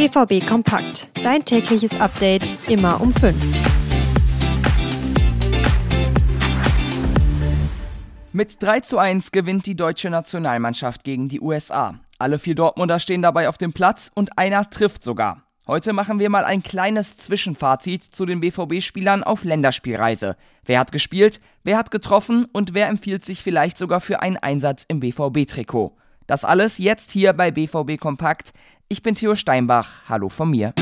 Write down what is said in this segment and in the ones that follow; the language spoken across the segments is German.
BVB Kompakt. Dein tägliches Update immer um 5. Mit 3 zu 1 gewinnt die deutsche Nationalmannschaft gegen die USA. Alle vier Dortmunder stehen dabei auf dem Platz und einer trifft sogar. Heute machen wir mal ein kleines Zwischenfazit zu den BVB-Spielern auf Länderspielreise. Wer hat gespielt, wer hat getroffen und wer empfiehlt sich vielleicht sogar für einen Einsatz im BVB-Trikot. Das alles jetzt hier bei BVB Kompakt. Ich bin Theo Steinbach. Hallo von mir.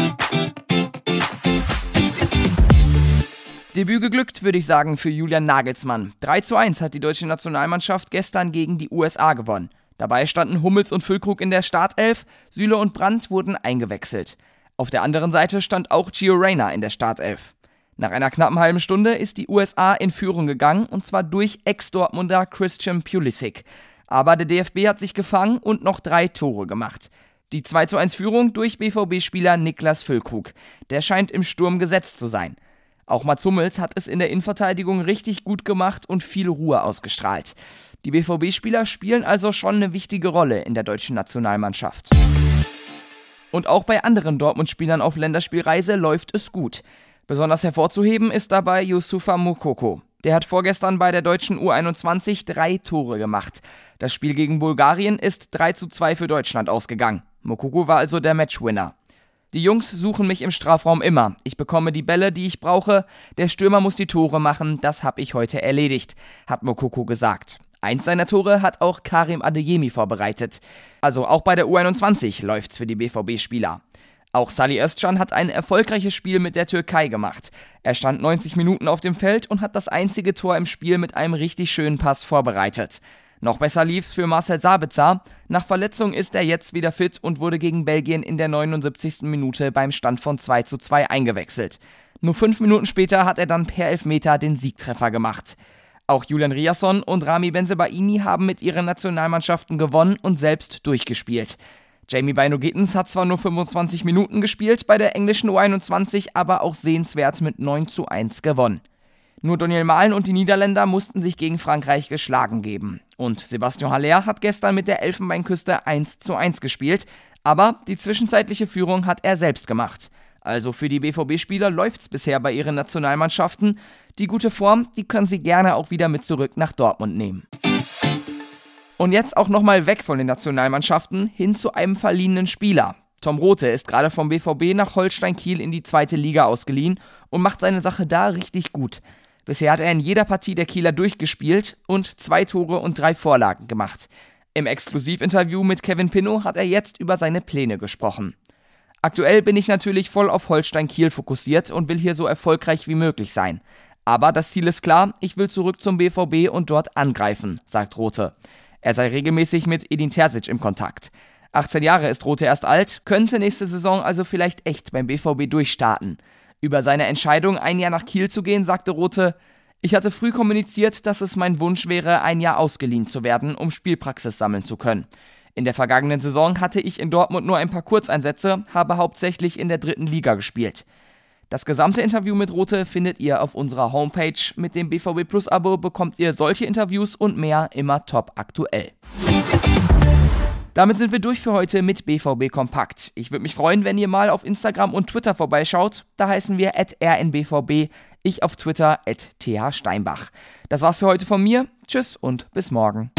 Debüt geglückt, würde ich sagen, für Julian Nagelsmann. 3 zu 1 hat die deutsche Nationalmannschaft gestern gegen die USA gewonnen. Dabei standen Hummels und Füllkrug in der Startelf, Süle und Brandt wurden eingewechselt. Auf der anderen Seite stand auch Gio Reyna in der Startelf. Nach einer knappen halben Stunde ist die USA in Führung gegangen und zwar durch Ex-Dortmunder Christian Pulisic. Aber der DFB hat sich gefangen und noch drei Tore gemacht. Die 2 zu 1 Führung durch BVB-Spieler Niklas Füllkrug. Der scheint im Sturm gesetzt zu sein. Auch Mats Hummels hat es in der Innenverteidigung richtig gut gemacht und viel Ruhe ausgestrahlt. Die BVB-Spieler spielen also schon eine wichtige Rolle in der deutschen Nationalmannschaft. Und auch bei anderen Dortmund-Spielern auf Länderspielreise läuft es gut. Besonders hervorzuheben ist dabei Yusufa Mukoko. Der hat vorgestern bei der deutschen U21 drei Tore gemacht. Das Spiel gegen Bulgarien ist 3 zu 2 für Deutschland ausgegangen. Mokoko war also der Matchwinner. Die Jungs suchen mich im Strafraum immer. Ich bekomme die Bälle, die ich brauche. Der Stürmer muss die Tore machen. Das habe ich heute erledigt, hat Mokoko gesagt. Eins seiner Tore hat auch Karim Adeyemi vorbereitet. Also auch bei der U21 läuft's für die BVB-Spieler. Auch Salih Özcan hat ein erfolgreiches Spiel mit der Türkei gemacht. Er stand 90 Minuten auf dem Feld und hat das einzige Tor im Spiel mit einem richtig schönen Pass vorbereitet. Noch besser lief's für Marcel Sabitzer. Nach Verletzung ist er jetzt wieder fit und wurde gegen Belgien in der 79. Minute beim Stand von 2 zu 2 eingewechselt. Nur fünf Minuten später hat er dann per Elfmeter den Siegtreffer gemacht. Auch Julian Riasson und Rami Benzebaini haben mit ihren Nationalmannschaften gewonnen und selbst durchgespielt. Jamie Bino Gittens hat zwar nur 25 Minuten gespielt bei der englischen U21, aber auch sehenswert mit 9 zu 1 gewonnen. Nur Daniel Mahlen und die Niederländer mussten sich gegen Frankreich geschlagen geben. Und Sebastian Haller hat gestern mit der Elfenbeinküste 1 zu 1 gespielt, aber die zwischenzeitliche Führung hat er selbst gemacht. Also für die BVB-Spieler läuft's bisher bei ihren Nationalmannschaften. Die gute Form, die können sie gerne auch wieder mit zurück nach Dortmund nehmen. Und jetzt auch nochmal weg von den Nationalmannschaften hin zu einem verliehenen Spieler. Tom Rote ist gerade vom BVB nach Holstein Kiel in die zweite Liga ausgeliehen und macht seine Sache da richtig gut. Bisher hat er in jeder Partie der Kieler durchgespielt und zwei Tore und drei Vorlagen gemacht. Im Exklusivinterview mit Kevin Pinnow hat er jetzt über seine Pläne gesprochen. Aktuell bin ich natürlich voll auf Holstein Kiel fokussiert und will hier so erfolgreich wie möglich sein. Aber das Ziel ist klar, ich will zurück zum BVB und dort angreifen, sagt Rote. Er sei regelmäßig mit Edin Terzic im Kontakt. 18 Jahre ist Rote erst alt, könnte nächste Saison also vielleicht echt beim BVB durchstarten. Über seine Entscheidung, ein Jahr nach Kiel zu gehen, sagte Rote, ich hatte früh kommuniziert, dass es mein Wunsch wäre, ein Jahr ausgeliehen zu werden, um Spielpraxis sammeln zu können. In der vergangenen Saison hatte ich in Dortmund nur ein paar Kurzeinsätze, habe hauptsächlich in der dritten Liga gespielt. Das gesamte Interview mit Rote findet ihr auf unserer Homepage. Mit dem BVB Plus Abo bekommt ihr solche Interviews und mehr immer top aktuell. Damit sind wir durch für heute mit BVB Kompakt. Ich würde mich freuen, wenn ihr mal auf Instagram und Twitter vorbeischaut. Da heißen wir rnbvb, ich auf Twitter thsteinbach. Das war's für heute von mir. Tschüss und bis morgen.